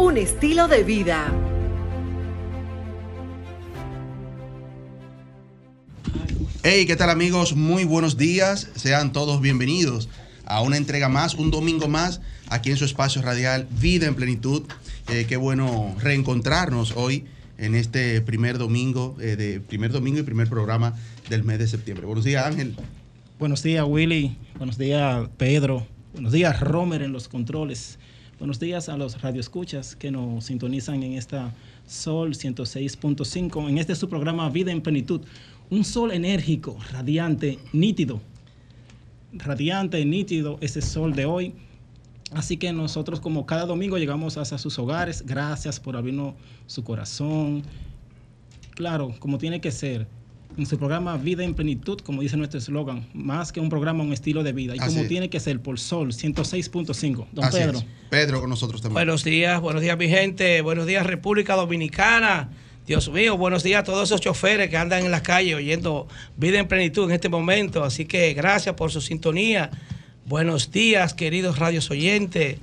un estilo de vida. Hey, ¿qué tal amigos? Muy buenos días. Sean todos bienvenidos a una entrega más, un domingo más, aquí en su espacio radial Vida en Plenitud. Eh, qué bueno reencontrarnos hoy en este primer domingo, eh, de primer domingo y primer programa del mes de septiembre. Buenos días, Ángel. Buenos días, Willy. Buenos días, Pedro. Buenos días, Romer en los controles. Buenos días a los radioescuchas que nos sintonizan en esta Sol 106.5, en este su programa Vida en Plenitud. Un sol enérgico, radiante, nítido. Radiante, nítido, ese sol de hoy. Así que nosotros como cada domingo llegamos hasta sus hogares. Gracias por abrirnos su corazón. Claro, como tiene que ser. En su programa Vida en Plenitud, como dice nuestro eslogan, más que un programa, un estilo de vida. Y Así como es. tiene que ser por Sol 106.5. Don Así Pedro. es. Pedro con nosotros también. Buenos días, buenos días mi gente, buenos días República Dominicana. Dios mío, buenos días a todos esos choferes que andan en las calles oyendo Vida en Plenitud en este momento. Así que gracias por su sintonía. Buenos días, queridos radios oyentes.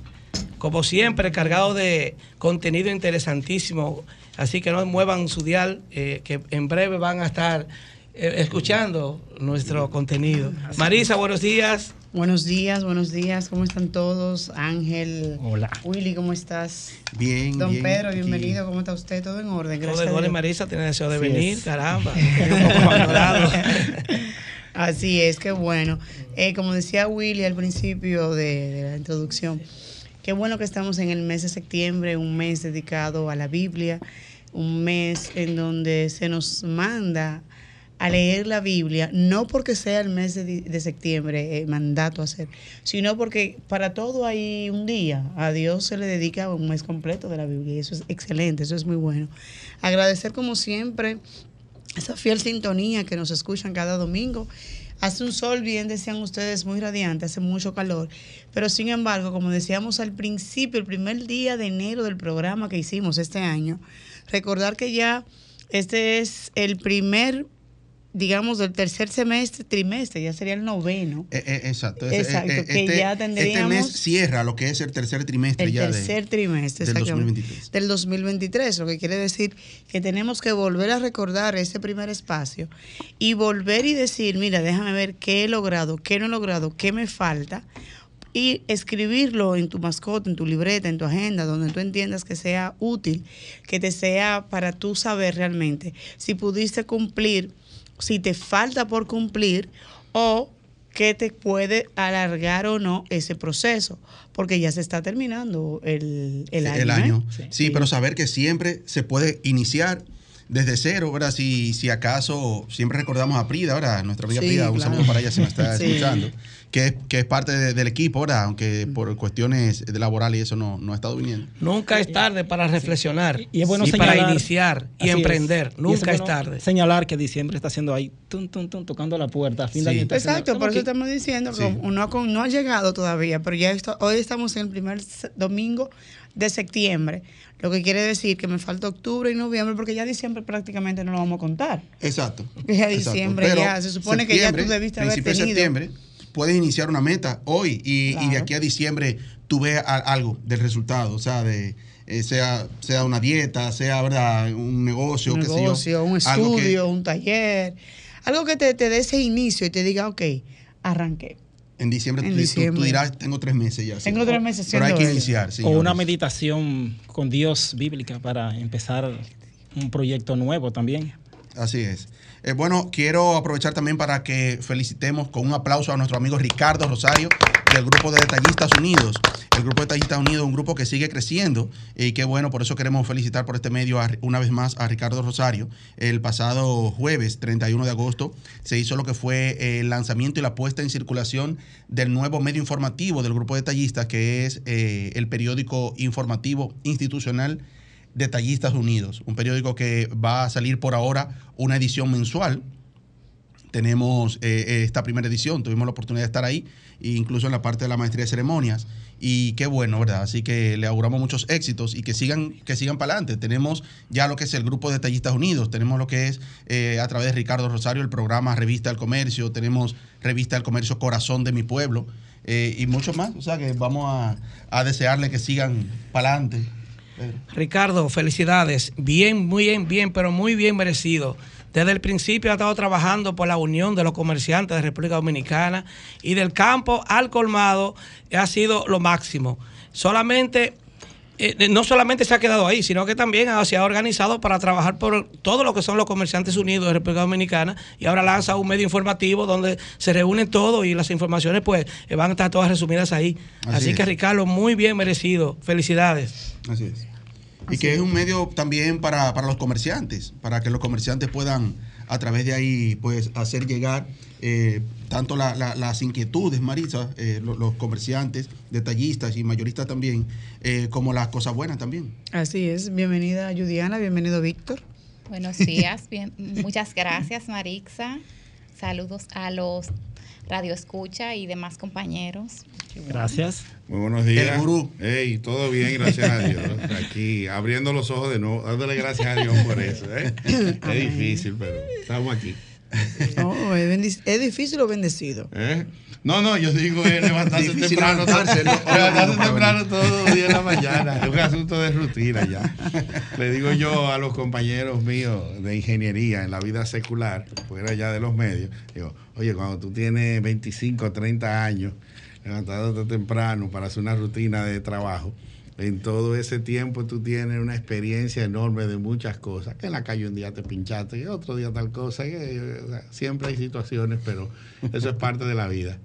Como siempre, cargado de contenido interesantísimo. Así que no muevan su dial, eh, que en breve van a estar eh, escuchando nuestro contenido. Marisa, buenos días. Buenos días, buenos días, ¿cómo están todos? Ángel, Hola. Willy, ¿cómo estás? Bien, Don bien, Pedro, bienvenido, ¿cómo está usted? Todo en orden, Todo gracias. a gol, Dios. Marisa tiene deseo de Así venir, es. caramba. Así es, qué bueno. Eh, como decía Willy al principio de, de la introducción, qué bueno que estamos en el mes de septiembre, un mes dedicado a la Biblia, un mes en donde se nos manda a leer la Biblia, no porque sea el mes de, septiembre eh, mandato hacer, sino porque para todo hay un día. A Dios se le dedica un mes completo de la Biblia y eso es excelente, eso es muy bueno. Agradecer como siempre esa fiel sintonía que nos escuchan cada domingo. Hace un sol, bien decían ustedes, muy radiante, hace mucho calor, pero sin embargo, como decíamos al principio, el primer día de enero del programa que hicimos este año, recordar que ya este es el primer, digamos, del tercer semestre, trimestre, ya sería el noveno. Eh, eh, exacto. Ese- Exacto, eh, que ya tendríamos- Este mes cierra lo que es el tercer trimestre El ya de- tercer trimestre del exactamente, 2023. del 2023, lo que quiere decir que tenemos que volver a recordar ese primer espacio y volver y decir, mira, déjame ver qué he logrado, qué no he logrado, qué me falta y escribirlo en tu mascota, en tu libreta, en tu agenda, donde tú entiendas que sea útil, que te sea para tú saber realmente si pudiste cumplir, si te falta por cumplir o que te puede alargar o no ese proceso, porque ya se está terminando el, el año. el ¿eh? año. Sí. Sí, pero saber que siempre se puede iniciar desde cero, ¿verdad? Si, si acaso siempre recordamos a Prida, ahora nuestra amiga Sí, Prida, un claro. saludo para ella si me está Sí. escuchando, que, es- que es parte de- del equipo, ahora, aunque por cuestiones de laborales y eso no, no ha estado viniendo. Nunca es tarde para reflexionar Y es bueno para señalar- iniciar y es. emprender. Y Nunca es, bueno tarde. Señalar que diciembre está haciendo ahí, tum, tum, tum, tocando la puerta. A fin de año Exacto, por eso que- estamos diciendo que Sí. como no, ha con- no ha llegado todavía, pero ya esto- hoy estamos en el primer domingo de septiembre, lo que quiere decir que me falta octubre y noviembre, porque ya diciembre prácticamente no lo vamos a contar. Exacto. Ya diciembre ya, se supone que ya tú debiste haber principio de tenido. septiembre, puedes iniciar una meta hoy y, y de aquí a diciembre tú ves a- algo del resultado, o sea, de eh, sea, sea una dieta, sea ¿verdad? un negocio, un qué sé yo, negocio, un que- estudio, un taller, algo que te, te dé ese inicio y te diga, ok, arranqué. En diciembre, En tú- diciembre. tú dirás, tengo tres meses ya. sí. Tengo tres meses Pero hay que eso. iniciar, o señores. una meditación con Dios bíblica para empezar un proyecto nuevo también. Así es. Eh, bueno, quiero aprovechar también para que felicitemos con un aplauso a nuestro amigo Ricardo Rosario del grupo de Detallistas Unidos. El grupo de Detallistas Unidos es un grupo que sigue creciendo y qué bueno, por eso queremos felicitar por este medio una vez más a Ricardo Rosario. El pasado jueves 31 de agosto se hizo lo que fue el lanzamiento y la puesta en circulación del nuevo medio informativo del grupo de Detallistas, que es eh, el periódico informativo institucional Detallistas Unidos, un periódico que va a salir por ahora una edición mensual. Tenemos eh, esta primera edición, tuvimos la oportunidad de estar ahí, incluso en la parte de la maestría de ceremonias. Y qué bueno, ¿verdad? Así que le auguramos muchos éxitos y que sigan, que sigan para adelante. Tenemos ya lo que es el grupo de Detallistas Unidos, tenemos lo que es eh, a través de Ricardo Rosario el programa Revista del Comercio, tenemos Revista del Comercio Corazón de mi Pueblo eh, y muchos más. O sea que vamos a, a desearle que sigan para adelante. Ricardo, felicidades. Bien, muy bien, bien, pero muy bien merecido. Desde el principio ha estado trabajando por la unión de los comerciantes de República Dominicana y del campo al colmado ha sido lo máximo. Solamente, eh, no solamente se ha quedado ahí, sino que también se ha organizado para trabajar por todo lo que son los comerciantes unidos de República Dominicana y ahora lanza un medio informativo donde se reúnen todos y las informaciones pues eh, van a estar todas resumidas ahí. Así Así, que. Ricardo, muy bien merecido. Felicidades. Así es. Y que es un medio también para, para los comerciantes, para que los comerciantes puedan a través de ahí pues hacer llegar eh, tanto la- la- las inquietudes, Marisa, eh, lo- los, comerciantes, detallistas y mayoristas también, eh, como las cosas buenas también. Así es. Bienvenida, Judiana. Bienvenido, Víctor. Buenos días, bien, muchas gracias Marixa. Saludos a los Radio Escucha y demás compañeros. Gracias. Muy buenos días. El gurú. Hey, todo bien, gracias a Dios. Aquí abriendo los ojos de nuevo, dándole gracias a Dios por eso. ¿eh? Es difícil, pero estamos aquí. No, es, ¿es difícil o bendecido. ¿eh? No, no, yo digo es levantarse temprano. levantarse, ¿no? levantarse temprano todos los días de la mañana. Es un asunto de rutina ya. Le digo yo a los compañeros míos de ingeniería en la vida secular, fuera ya de los medios, digo, oye, cuando tú tienes 25, 30 años, levantándote temprano para hacer una rutina de trabajo, en todo ese tiempo tú tienes una experiencia enorme de muchas cosas. Que en la calle un día te pinchaste y otro día tal cosa. o sea, siempre hay situaciones, pero eso es parte de la vida.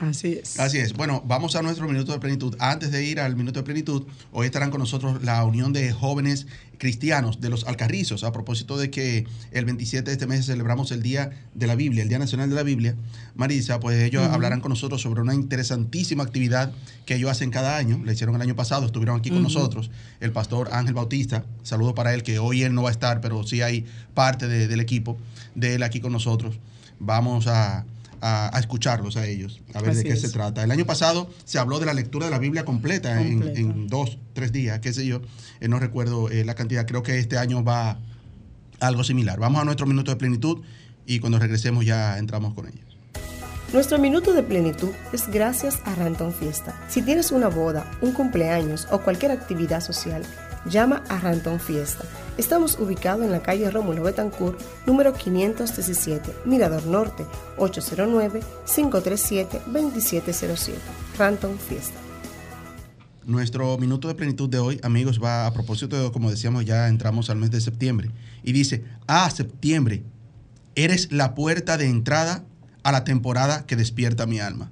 Así es. Así es. Bueno, vamos a nuestro minuto de plenitud. Antes de ir al minuto de plenitud, hoy estarán con nosotros la Unión de Jóvenes Cristianos de los Alcarrizos, a propósito de que el 27 de este mes celebramos el Día de la Biblia, el Día Nacional de la Biblia. Marisa, pues ellos hablarán con nosotros sobre una interesantísima actividad que ellos hacen cada año. La hicieron el año pasado, estuvieron aquí con nosotros. El pastor Ángel Bautista, saludo para él, que hoy él no va a estar, pero sí hay parte de- del equipo de él aquí con nosotros. Vamos a, a- a escucharlos a ellos, a ver Así de qué es. se trata. El año pasado se habló de la lectura de la Biblia completa, en- Completa. En, dos, tres días, qué sé yo. Eh, no recuerdo eh, la cantidad. Creo que este año va algo similar. Vamos a nuestro minuto de plenitud y cuando regresemos ya entramos con ellos. Nuestro minuto de plenitud es gracias a Ranton Fiesta. Si tienes una boda, un cumpleaños o cualquier actividad social, llama a Ranton Fiesta. Estamos ubicados en la calle Rómulo Betancourt, número 517, Mirador Norte, 809-537-2707. Ranton Fiesta. Nuestro minuto de plenitud de hoy, amigos, va a propósito de, como decíamos, ya entramos al mes de septiembre. Y dice, ah, septiembre, eres la puerta de entrada a la temporada que despierta mi alma.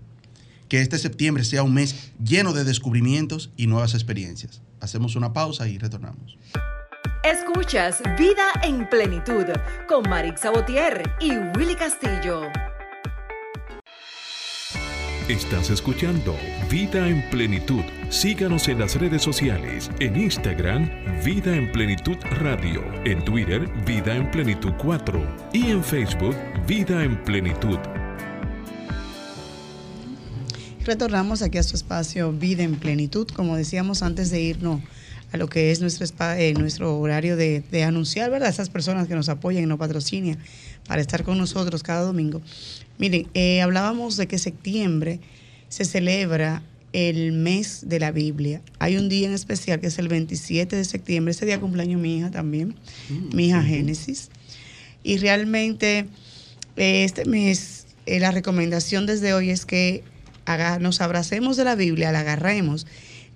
Que este septiembre sea un mes lleno de descubrimientos y nuevas experiencias. Hacemos una pausa y retornamos. Escuchas Vida en Plenitud con Marix Sabotier y Willy Castillo. Estás escuchando Vida en Plenitud. Síganos en las redes sociales. En Instagram, Vida en Plenitud Radio. En Twitter, Vida en Plenitud 4. Y en Facebook, Vida en Plenitud. Retornamos aquí a su espacio Vida en Plenitud, como decíamos antes de irnos a lo que es nuestro, eh, nuestro horario de, de anunciar, ¿verdad? Esas personas que nos apoyan y nos patrocinan para estar con nosotros cada domingo. Miren, eh, hablábamos de que septiembre se celebra el mes de la Biblia. Hay un día en especial que es el 27 de septiembre. Ese día cumpleaños mi hija también, mi hija Génesis. Y realmente eh, este mes, eh, la recomendación desde hoy es que nos abracemos de la Biblia, la agarremos.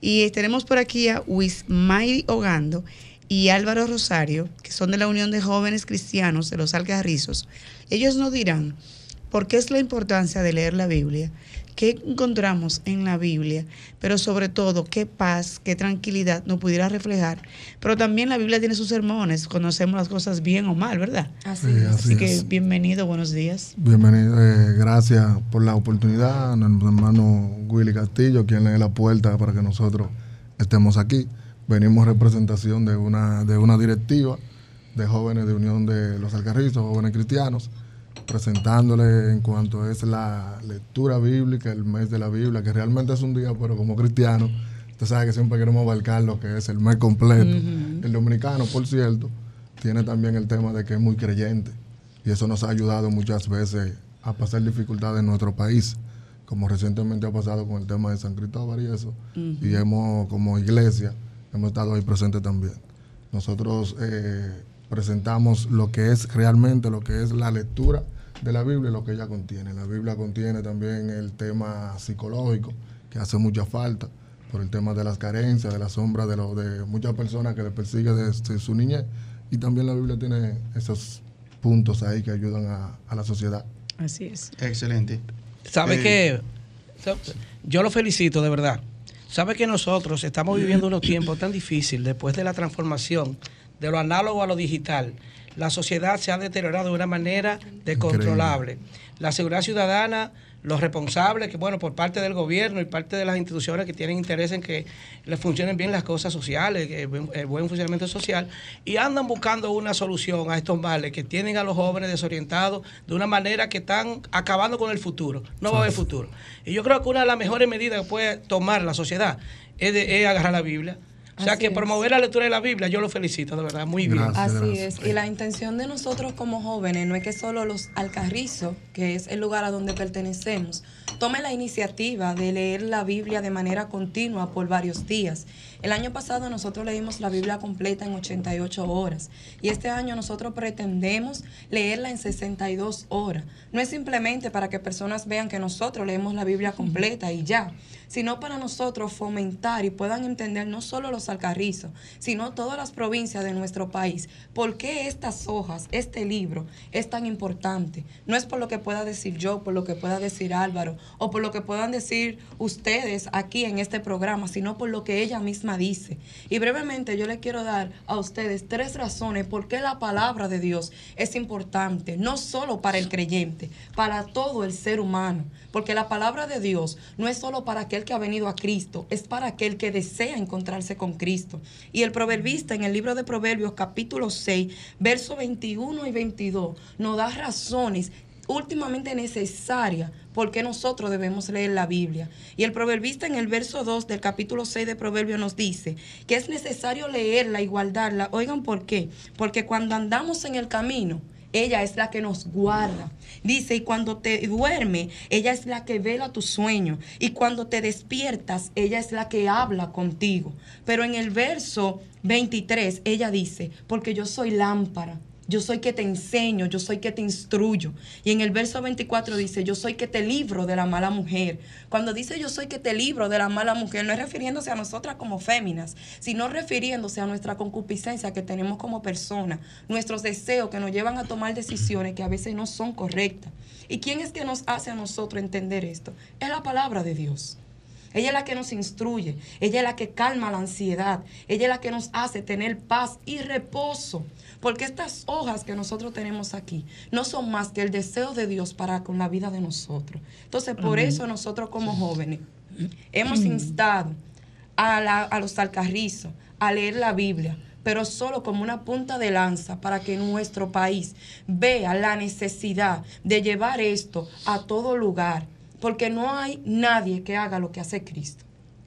Y eh, tenemos por aquí a Wismay Ogando y Álvaro Rosario, que son de la Unión de Jóvenes Cristianos de los Alcarrizos. Ellos nos dirán por qué es la importancia de leer la Biblia, qué encontramos en la Biblia, pero sobre todo qué paz, qué tranquilidad nos pudiera reflejar. Pero también la Biblia tiene sus sermones, conocemos las cosas bien o mal, ¿verdad? Así Sí, es. así Así que es. bienvenido, buenos días. Bienvenido, eh, gracias por la oportunidad nuestro hermano Willy Castillo, quien le dé la puerta para que nosotros estemos aquí. venimos representación de una, de una directiva de jóvenes de Unión de los Alcarrizos, jóvenes cristianos, presentándole en cuanto es la lectura bíblica, el mes de la Biblia, que realmente es un día, pero como cristiano, usted sabe que siempre queremos abarcar lo que es el mes completo. El dominicano, por cierto, tiene también el tema de que es muy creyente y eso nos ha ayudado muchas veces a pasar dificultades en nuestro país, como recientemente ha pasado con el tema de San Cristóbal y eso, y hemos como iglesia hemos estado ahí presentes también. Nosotros eh, presentamos lo que es realmente lo que es la lectura de la Biblia y lo que ella contiene. La Biblia contiene también el tema psicológico, que hace mucha falta, por el tema de las carencias, de la sombra de, lo, de muchas personas que le persigue desde su niñez. Y también la Biblia tiene esos puntos ahí que ayudan a, a la sociedad. Así es. Excelente. ¿Sabe Eh, qué? Yo lo felicito, de verdad. ¿Sabe que nosotros estamos viviendo unos tiempos tan difíciles después de la transformación de lo análogo a lo digital? La sociedad se ha deteriorado de una manera descontrolable. La seguridad ciudadana, los responsables, que bueno, por parte del gobierno y parte de las instituciones que tienen interés en que les funcionen bien las cosas sociales, el buen- el buen funcionamiento social, y andan buscando una solución a estos males que tienen a los jóvenes desorientados de una manera que están acabando con el futuro. No va a haber futuro. Y yo creo que una de las mejores medidas que puede tomar la sociedad es, de- es agarrar la Biblia. O sea Así que es. promover la lectura de la Biblia, yo lo felicito, de verdad, muy bien. Así es. Y la intención de nosotros como jóvenes no es que solo los Alcarrizos, que es el lugar a donde pertenecemos, tomen la iniciativa de leer la Biblia de manera continua por varios días. El año pasado nosotros leímos la Biblia completa en 88 horas y este año nosotros pretendemos leerla en 62 horas. No es simplemente para que personas vean que nosotros leemos la Biblia completa y ya, sino para nosotros fomentar y puedan entender no solo los alcarrizos, sino todas las provincias de nuestro país, por qué estas hojas, este libro es tan importante. No es por lo que pueda decir yo, por lo que pueda decir Álvaro, o por lo que puedan decir ustedes aquí en este programa, sino por lo que ella misma dice. Y brevemente yo le quiero dar a ustedes tres razones por qué la palabra de Dios es importante, no solo para el creyente, para todo el ser humano. Porque la palabra de Dios no es solo para aquel que ha venido a Cristo, es para aquel que desea encontrarse con Cristo. Y el proverbista en el libro de Proverbios capítulo 6, versos 21 y 22, nos da razones últimamente necesarias por qué nosotros debemos leer la Biblia. Y el proverbista en el verso 2 del capítulo 6 de Proverbios nos dice que es necesario leerla y guardarla. Oigan por qué. Porque cuando andamos en el camino, ella es la que nos guarda. Dice, y cuando te duerme, ella es la que vela tu sueño. Y cuando te despiertas, ella es la que habla contigo. Pero en el verso 23, ella dice, porque yo soy lámpara. Yo soy que te enseño, yo soy que te instruyo. Y en el verso 24 dice, yo soy que te libro de la mala mujer. Cuando dice yo soy que te libro de la mala mujer, no es refiriéndose a nosotras como féminas, sino refiriéndose a nuestra concupiscencia que tenemos como personas, nuestros deseos que nos llevan a tomar decisiones que a veces no son correctas. ¿Y quién es que nos hace a nosotros entender esto? Es la palabra de Dios. Ella es la que nos instruye, ella es la que calma la ansiedad, ella es la que nos hace tener paz y reposo. Porque estas hojas que nosotros tenemos aquí no son más que el deseo de Dios para con la vida de nosotros. Entonces, por Amén. eso nosotros como jóvenes hemos instado a, la- a los alcarrizos a leer la Biblia, pero solo como una punta de lanza para que nuestro país vea la necesidad de llevar esto a todo lugar, porque no hay nadie que haga lo que hace Cristo.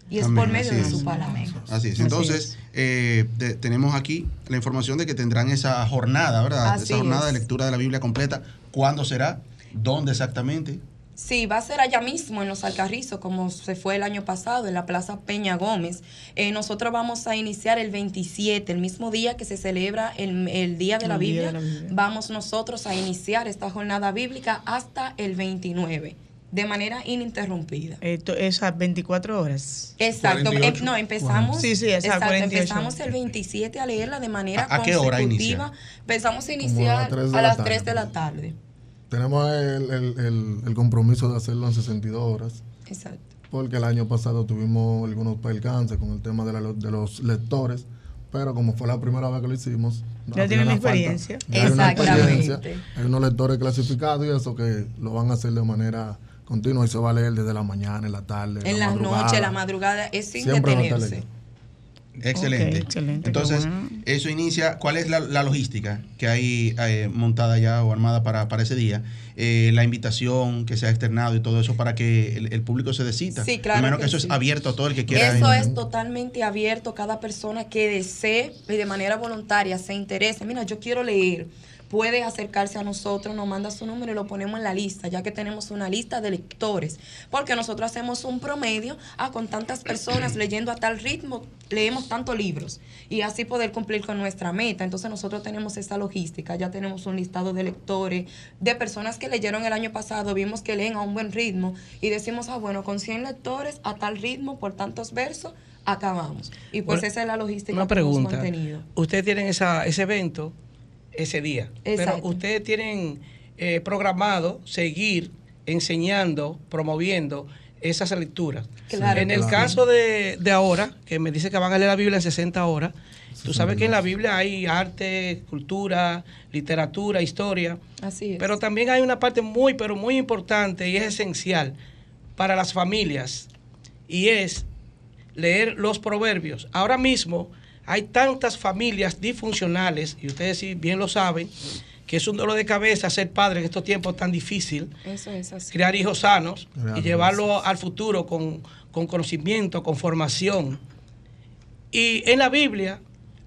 Y es por medio así de es. su palabra. Así es. Entonces, eh, de- tenemos aquí la información de que tendrán esa jornada, ¿verdad? Así esa jornada es. de lectura de la Biblia completa. ¿Cuándo será? ¿Dónde exactamente? Sí, va a ser allá mismo en los Alcarrizos, como se fue el año pasado, en la Plaza Peña Gómez. Eh, nosotros vamos a iniciar el 27, el mismo día que se celebra el, el Día de la El Día Biblia. de la Biblia. Vamos nosotros a iniciar esta jornada bíblica hasta el 29, de manera ininterrumpida. Esto es a 24 horas. Exacto. 48. Em- no, empezamos. Sí, sí, exacto, 48. empezamos el 27 a leerla de manera ¿A- a qué hora consecutiva. inicia? Empezamos a iniciar las tres de a la las tarde. 3 de la tarde. Tenemos el, el- el- el compromiso de hacerlo en 62 horas, Exacto. porque el año pasado tuvimos algunos percances con el tema de, la- de los lectores, pero como fue la primera vez que lo hicimos, Ya tienen experiencia. falta- ya hay una Exactamente. experiencia, Hay unos lectores clasificados y eso que lo van a hacer de manera continua y se va a leer desde la mañana, en la tarde, En la las madrugada. noches, la madrugada, es sin Siempre detenerse. Excelente. Entonces, bueno. eso inicia. ¿Cuál es la, la logística que hay eh, montada ya o armada para, para ese día? Eh, la invitación que se ha externado y todo eso para que el, el público se decita. Sí, claro Me imagino que, que eso sí. es abierto a todo el que quiera. Eso es totalmente abierto. Cada persona que desee y de manera voluntaria se interese. Mira, yo quiero leer. Puede acercarse a nosotros, nos manda su número y lo ponemos en la lista, ya que tenemos una lista de lectores. Porque nosotros hacemos un promedio, ah, con tantas personas leyendo a tal ritmo, leemos tantos libros. Y así poder cumplir con nuestra meta. Entonces nosotros tenemos esa logística, ya tenemos un listado de lectores, de personas que leyeron el año pasado, vimos que leen a un buen ritmo y decimos, ah, bueno, con 100 lectores a tal ritmo, por tantos versos, acabamos. Y pues Bueno, esa es la logística Una que hemos pregunta. mantenido. Ustedes tienen esa, ese evento ese día, Exacto. pero ustedes tienen eh, programado seguir enseñando, promoviendo esas lecturas. Claro en el caso de, de ahora, que me dice que van a leer la Biblia en 60 horas, tú sabes que en la Biblia hay arte, cultura, literatura, historia. Así es. Pero también hay una parte muy, pero muy importante y es esencial para las familias y es leer los proverbios. Ahora mismo hay tantas familias disfuncionales, y ustedes sí bien lo saben, que es un dolor de cabeza ser padre en estos tiempos tan difíciles, Eso es así. criar hijos sanos y llevarlo al futuro con, con conocimiento, con formación. Y en la Biblia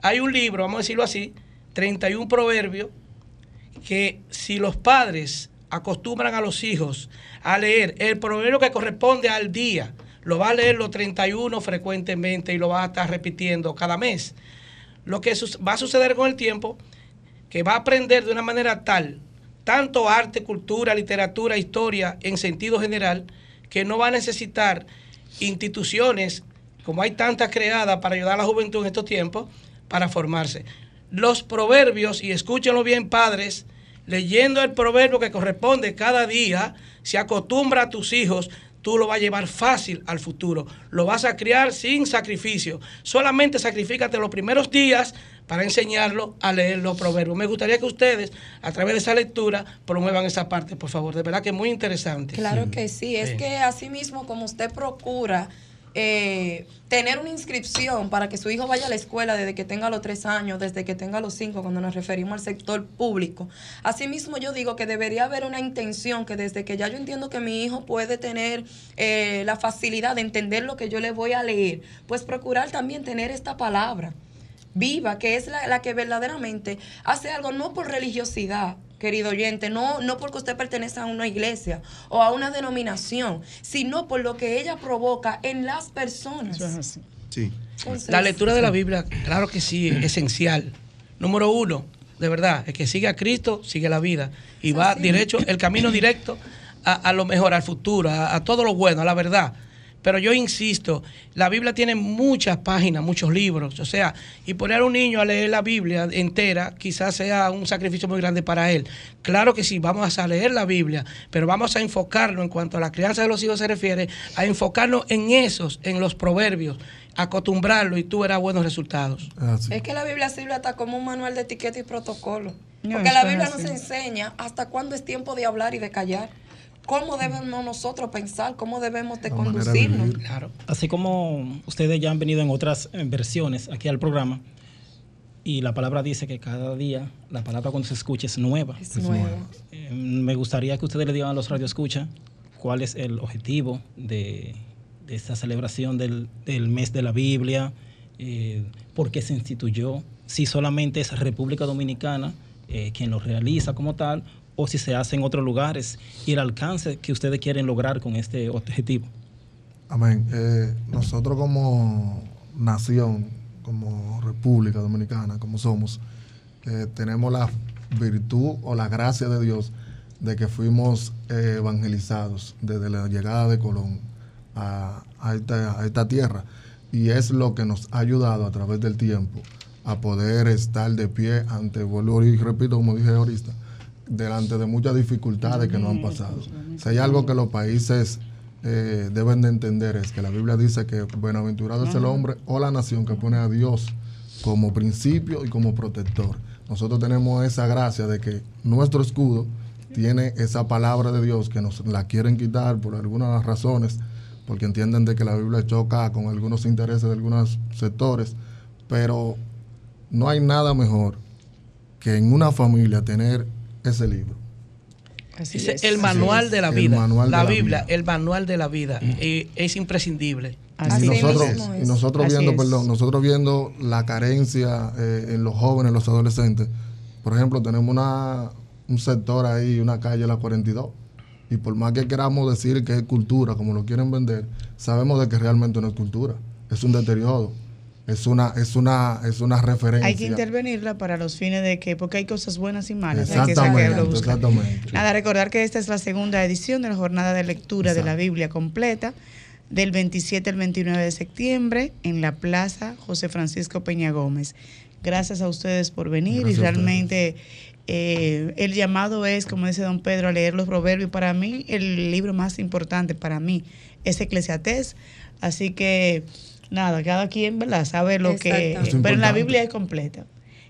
hay un libro, vamos a decirlo así, 31 proverbios, que si los padres acostumbran a los hijos a leer el proverbio que corresponde al día, lo va a leer los 31 frecuentemente y lo va a estar repitiendo cada mes. Lo que va a suceder con el tiempo, que va a aprender de una manera tal, tanto arte, cultura, literatura, historia, en sentido general, que no va a necesitar instituciones, como hay tantas creadas para ayudar a la juventud en estos tiempos, para formarse. Los proverbios, y escúchenlo bien padres, leyendo el proverbio que corresponde cada día, si acostumbra a tus hijos, tú lo vas a llevar fácil al futuro. Lo vas a criar sin sacrificio. Solamente sacrifícate los primeros días para enseñarlo a leer los proverbios. Me gustaría que ustedes, a través de esa lectura, promuevan esa parte, por favor. De verdad que es muy interesante. Claro que sí, es Sí. que así mismo como usted procura eh, tener una inscripción para que su hijo vaya a la escuela desde que tenga los tres años, desde que tenga los cinco, cuando nos referimos al sector público. Asimismo, yo digo que debería haber una intención que desde que ya yo entiendo que mi hijo puede tener eh, la facilidad de entender lo que yo le voy a leer, pues procurar también tener esta palabra viva, que es la, la que verdaderamente hace algo no por religiosidad, querido oyente, no, no porque usted pertenece a una iglesia o a una denominación, sino por lo que ella provoca en las personas. Sí. Entonces, La lectura de la Biblia, claro que sí, es esencial. Número uno, de verdad, el que sigue a Cristo, sigue la vida. Y va derecho, el camino directo a, a lo mejor, al futuro, a, a todo lo bueno, a la verdad. Pero yo insisto, la Biblia tiene muchas páginas, muchos libros. O sea, y poner a un niño a leer la Biblia entera quizás sea un sacrificio muy grande para él. Claro que sí, vamos a leer la Biblia, pero vamos a enfocarnos en cuanto a la crianza de los hijos se refiere, a enfocarnos en esos, en los proverbios, acostumbrarlo y tú verás buenos resultados. Es que la Biblia sirve hasta como un manual de etiqueta y protocolo. No, Porque la Biblia así. nos enseña hasta cuándo es tiempo de hablar y de callar. ¿Cómo debemos nosotros pensar? ¿Cómo debemos de conducirnos? Claro. Así como ustedes ya han venido en otras eh, versiones aquí al programa, y la palabra dice que cada día la palabra cuando se escucha es nueva. Es nueva. Eh, me gustaría que ustedes le digan a los radioescuchas cuál es el objetivo de, de esta celebración del, del mes de la Biblia, eh, por qué se instituyó, si solamente es República Dominicana eh, quien lo realiza como tal, o si se hace en otros lugares, y el alcance que ustedes quieren lograr con este objetivo. Amén. Eh, nosotros como nación, como República Dominicana, como somos, eh, tenemos la virtud o la gracia de Dios de que fuimos eh, evangelizados desde la llegada de Colón a, esta tierra. Y es lo que nos ha ayudado a través del tiempo a poder estar de pie ante, vuelvo y repito, como dije ahorita, delante de muchas dificultades que nos han pasado. Si hay algo que los países eh, deben de entender es que la Biblia dice que bienaventurado es el hombre o la nación que pone a Dios como principio y como protector. Nosotros tenemos esa gracia de que nuestro escudo tiene esa palabra de Dios que nos la quieren quitar por algunas razones, porque entienden de que la Biblia choca con algunos intereses de algunos sectores, pero no hay nada mejor que en una familia tener ese libro. Así es. el manual de la El vida. de la la Biblia, vida. el manual de la vida. Y es imprescindible. Así y es. nosotros, mismo es. y nosotros Así viendo, es. perdón, nosotros viendo la carencia eh, en los jóvenes, en los adolescentes. Por ejemplo, tenemos una, un sector ahí, una calle, la 42. Y por más que queramos decir que es cultura, como lo quieren vender, sabemos de que realmente no es cultura. Es un deterioro. Es una, es una, es una referencia. Hay que intervenirla para los fines de que, porque hay cosas buenas y malas. hay que saberlo Exactamente. Nada, recordar que esta es la segunda edición de la jornada de lectura de la Biblia completa del 27 al 29 de septiembre en la Plaza José Francisco Peña Gómez. Gracias a ustedes por venir Gracias y realmente eh, el llamado es, como dice don Pedro, a leer los proverbios. Para mí, el libro más importante para mí es Eclesiastés. Así que, nada, cada quien ¿verdad? sabe lo que... Pero en la. Biblia es completa.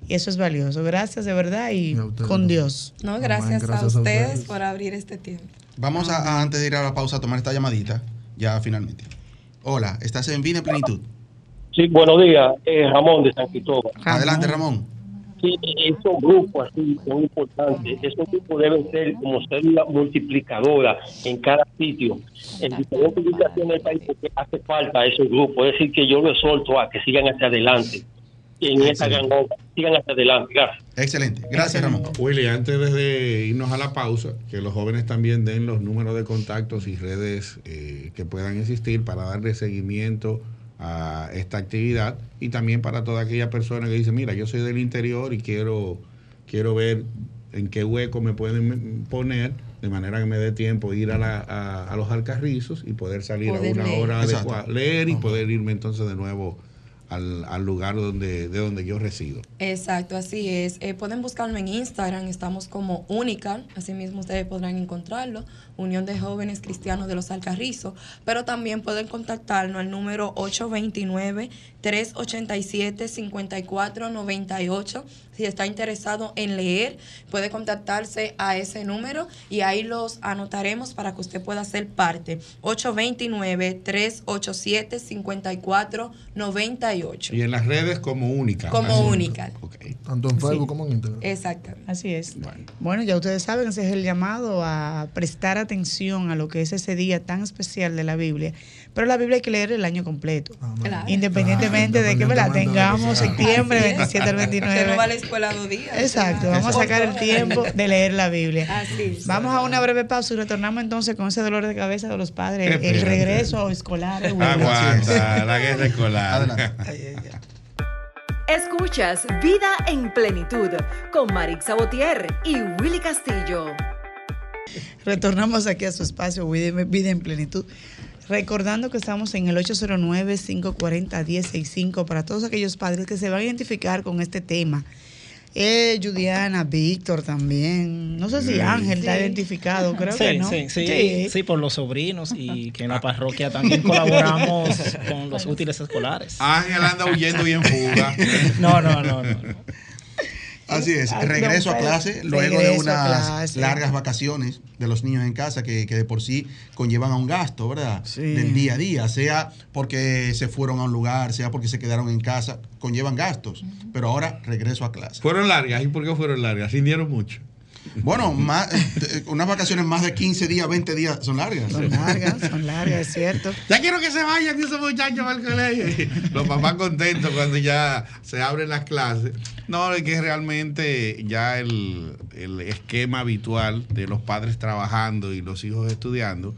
Y eso es valioso. Gracias de verdad y Y a ustedes. con Dios. No, gracias, gracias a a ustedes por abrir este tiempo. Vamos a, a, antes de ir a la pausa, a tomar esta llamadita, ya finalmente. Hola, ¿estás en Vida en Plenitud? Sí, buenos días, eh, Ramón de San Cristóbal. Adelante, Ramón. Sí, esos grupos así son importantes. Esos grupos deben ser como célula multiplicadora en cada sitio, en diferentes ubicaciones del país, porque hace falta esos grupos. Es decir, que yo lo exhorto a que sigan hacia adelante. En esta gran obra, sigan hacia adelante. Gracias. Excelente. Gracias, Ramón. Willy, antes de irnos a la pausa, que los jóvenes también den los números de contactos y redes eh, que puedan existir para darle seguimiento a esta actividad y también para toda aquella persona que dice, mira, yo soy del interior y quiero, quiero ver en qué hueco me pueden poner, de manera que me dé tiempo ir a, la- a- a los alcarrizos y poder salir Poder a una leer. hora adecuada, leer y poder irme entonces de nuevo al, al lugar donde, de donde yo resido. Exacto, así es. Eh, pueden buscarme en Instagram, estamos como Única, así mismo ustedes podrán encontrarlo, Unión de Jóvenes Cristianos de los Alcarrizos, pero también pueden contactarnos al número 829-387-5498. Si está interesado en leer, puede contactarse a ese número y ahí los anotaremos para que usted pueda ser parte. 829-387-5498. Y en las redes como única. Como Así. única. Ok. Tanto en Facebook como en Instagram. Exactamente. Así es. Bueno. Bueno, ya ustedes saben, ese es el llamado a prestar atención a lo que es ese día tan especial de la Biblia. Pero la Biblia hay que leer el año completo. Amén. Claro. Independientemente de que me la Independientemente de tengamos que septiembre Así es. 27 al Usted no va a 29. la escuela dos días. Exacto, vamos a sacar el tiempo de leer la Biblia. Así es. Vamos a una breve pausa y retornamos entonces con ese dolor de cabeza de los padres, el regreso escolar. Aguanta, la guerra escolar. Adelante. Escuchas Vida en Plenitud con Marix Sabotier y Willy Castillo. Retornamos aquí a su espacio Vida en Plenitud. Recordando que estamos en el 809-540-1065 para todos aquellos padres que se van a identificar con este tema. Eh, Judiana, Víctor también. No sé si Ángel está Sí. identificado, creo sí, que no. sí, sí, sí, por los sobrinos y que en la parroquia también colaboramos con los útiles escolares. Ángel anda huyendo y en fuga. No, no, no, no. no. Así es, regreso a don clase luego de Regreso unas largas vacaciones de los niños en casa que, que de por sí conllevan a un gasto, ¿verdad? Sí. Del día a día, sea porque se fueron a un lugar, sea porque se quedaron en casa, conllevan gastos. Pero ahora regreso a clase. Fueron largas. ¿Y por qué fueron largas? Rindieron mucho. Bueno, más, eh, unas vacaciones más de 15 días, 20 días son largas. Son largas, son largas, es cierto. Ya quiero que se vayan esos muchachos al colegio. Los papás contentos cuando ya se abren las clases. No, es que realmente ya el, el esquema habitual de los padres trabajando y los hijos estudiando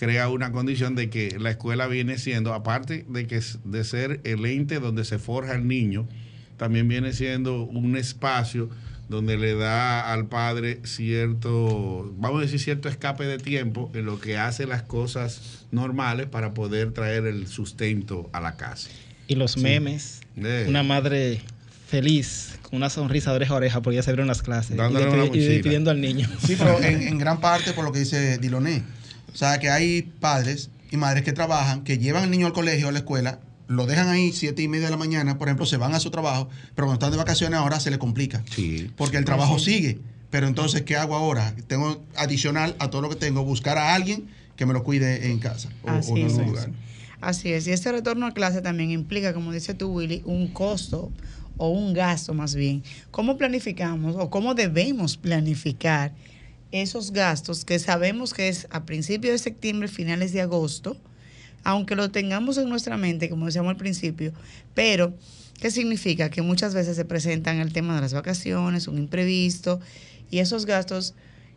crea una condición de que la escuela viene siendo, aparte de que de ser el ente donde se forja el niño, también viene siendo un espacio donde le da al padre cierto, vamos a decir, cierto escape de tiempo en lo que hace las cosas normales para poder traer el sustento a la casa. Y los memes. Eh. Una madre feliz, con una sonrisa de oreja a oreja porque ya se abrieron las clases. Dándole y, una y despidiendo al niño. Sí, pero en, en gran parte por lo que dice Diloné. O sea, que hay padres y madres que trabajan, que llevan al niño al colegio, a la escuela, lo dejan ahí siete y media de la mañana, por ejemplo, se van a su trabajo, pero cuando están de vacaciones ahora se le complica. Sí. Porque el trabajo sigue. Pero entonces, ¿qué hago ahora? Tengo adicional a todo lo que tengo, buscar a alguien que me lo cuide en casa o, o Así en es. algún lugar. Así es, y este retorno a clase también implica, como dice tú, Willy, un costo o un gasto más bien. ¿Cómo planificamos o cómo debemos planificar esos gastos que sabemos que es a principios de septiembre, finales de agosto, aunque lo tengamos en nuestra mente, como decíamos al principio, pero ¿qué significa? Que muchas veces se presentan el tema de las vacaciones, un imprevisto, y esos gastos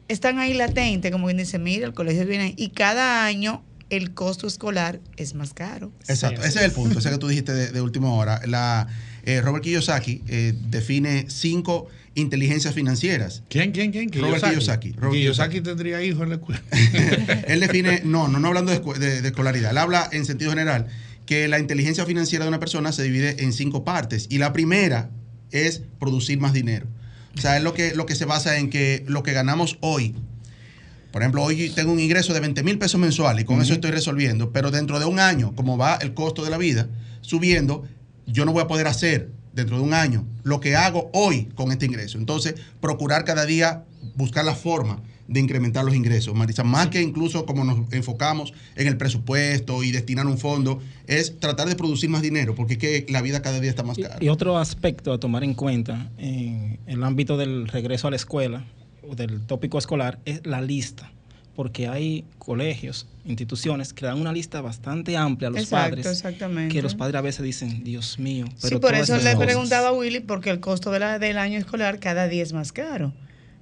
están ahí latentes, como quien dice, mira, el colegio viene, y cada año el costo escolar es más caro. Exacto, ese es el punto, ese que tú dijiste de, de última hora. La, eh, Robert Kiyosaki eh, define cinco inteligencias financieras. ¿Quién, quién, quién? Robert Kiyosaki. Robert Kiyosaki tendría hijos en la escuela. Él define, no, no, no hablando de, de- de escolaridad, él habla en sentido general que la inteligencia financiera de una persona se divide en cinco partes y la primera es producir más dinero. O sea, es lo que, lo que se basa en que lo que ganamos hoy, por ejemplo, hoy tengo un ingreso de 20 mil pesos mensuales y con eso estoy resolviendo, pero dentro de un año, como va el costo de la vida subiendo, yo no voy a poder hacer dentro de un año lo que hago hoy con este ingreso. Entonces, procurar cada día buscar la forma de incrementar los ingresos, Marisa, más que incluso como nos enfocamos en el presupuesto y destinar un fondo, es tratar de producir más dinero, porque es que la vida cada día está más cara. Y otro aspecto a tomar en cuenta en el ámbito del regreso a la escuela o del tópico escolar es la lista, porque hay colegios, instituciones que dan una lista bastante amplia a los Exacto, padres, exactamente. que los padres a veces dicen, Dios mío, Sí, pero por todas eso le cosas". preguntaba a Willy, porque el costo de la, del año escolar cada día es más caro.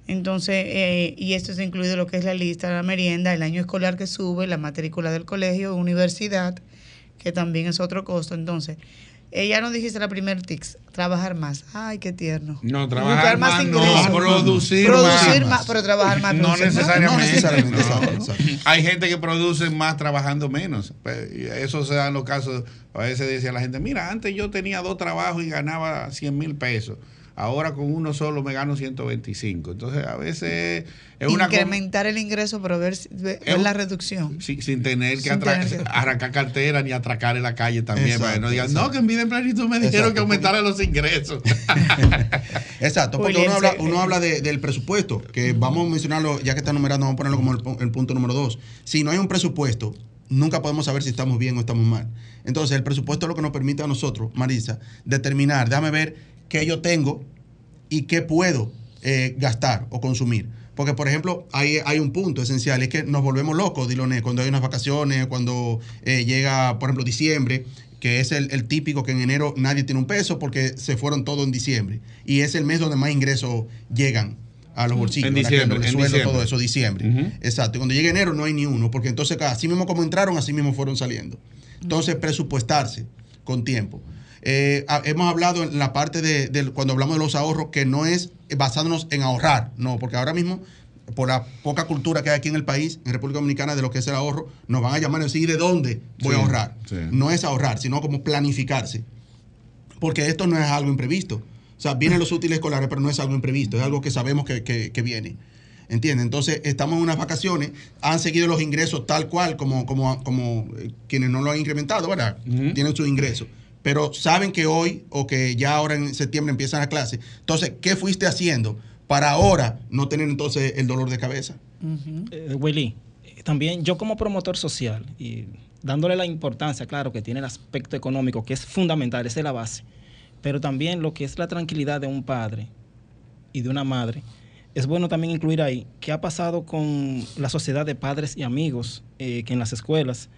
Entonces, eh, y esto es incluido lo que es la lista, la merienda, el año escolar que sube, la matrícula del colegio, universidad, que también es otro costo. Entonces, ella nos dijiste la primer tics, trabajar más. Ay, qué tierno. No, trabajar Buscar más, no, ingresos. producir Producir más. más, pero trabajar más. No necesariamente. No necesariamente, no. Hay gente que produce más trabajando menos. Pues, Eso se da en los casos. A veces decía la gente, mira, antes yo tenía dos trabajos y ganaba 100 mil pesos. Ahora con uno solo me gano 125. Entonces, a veces es una... Incrementar el ingreso, pero ver, Es la reducción. Sin tener que Sin atra- tener que- arrancar cartera ni atracar en la calle también. Exacto, para que no digan, exacto. no, que en vida en plenitud me dijeron Exacto. que aumentara los ingresos. Exacto, porque uno habla, uno habla de- del presupuesto, que vamos a mencionarlo, ya que está numerando, vamos a ponerlo como el punto número dos. Si no hay un presupuesto, nunca podemos saber si estamos bien o estamos mal. Entonces, el presupuesto es lo que nos permite a nosotros, Marisa, determinar, déjame ver qué yo tengo y qué puedo eh, gastar o consumir. Porque, por ejemplo, hay, hay un punto esencial, es que nos volvemos locos, Diloné, cuando hay unas vacaciones, cuando eh, llega, por ejemplo, diciembre, que es el, el típico que en enero nadie tiene un peso porque se fueron todos en diciembre. Y es el mes donde más ingresos llegan a los bolsillos. En. Que diciembre, en sueldo, diciembre. todo eso, diciembre. Exacto. Y cuando llega enero no hay ni uno, porque entonces así mismo como entraron, así mismo fueron saliendo. Entonces, presupuestarse con tiempo. Eh, hemos hablado en la parte de, cuando hablamos de los ahorros que no es basándonos en ahorrar, no, porque ahora mismo por la poca cultura que hay aquí en el país, en República Dominicana, de lo que es el ahorro, nos van a llamar y decir de dónde voy Sí, a ahorrar. sí. No es ahorrar, sino como planificarse. Porque esto no es algo imprevisto. O sea, vienen los útiles escolares, pero no es algo imprevisto, es algo que sabemos que, que- que viene. ¿Entiendes? Entonces, estamos en unas vacaciones, han seguido los ingresos tal cual como, como, como eh, quienes no lo han incrementado, ¿verdad? Tienen sus ingresos. Pero saben que hoy o que ya ahora en septiembre empiezan las clases. Entonces, ¿qué fuiste haciendo para ahora no tener entonces el dolor de cabeza? Eh, Willy, también yo como promotor social y dándole la importancia, claro, que tiene el aspecto económico, que es fundamental, esa es la base, pero también lo que es la tranquilidad de un padre y de una madre, es bueno también incluir ahí qué ha pasado con la sociedad de padres y amigos eh, que en las escuelas,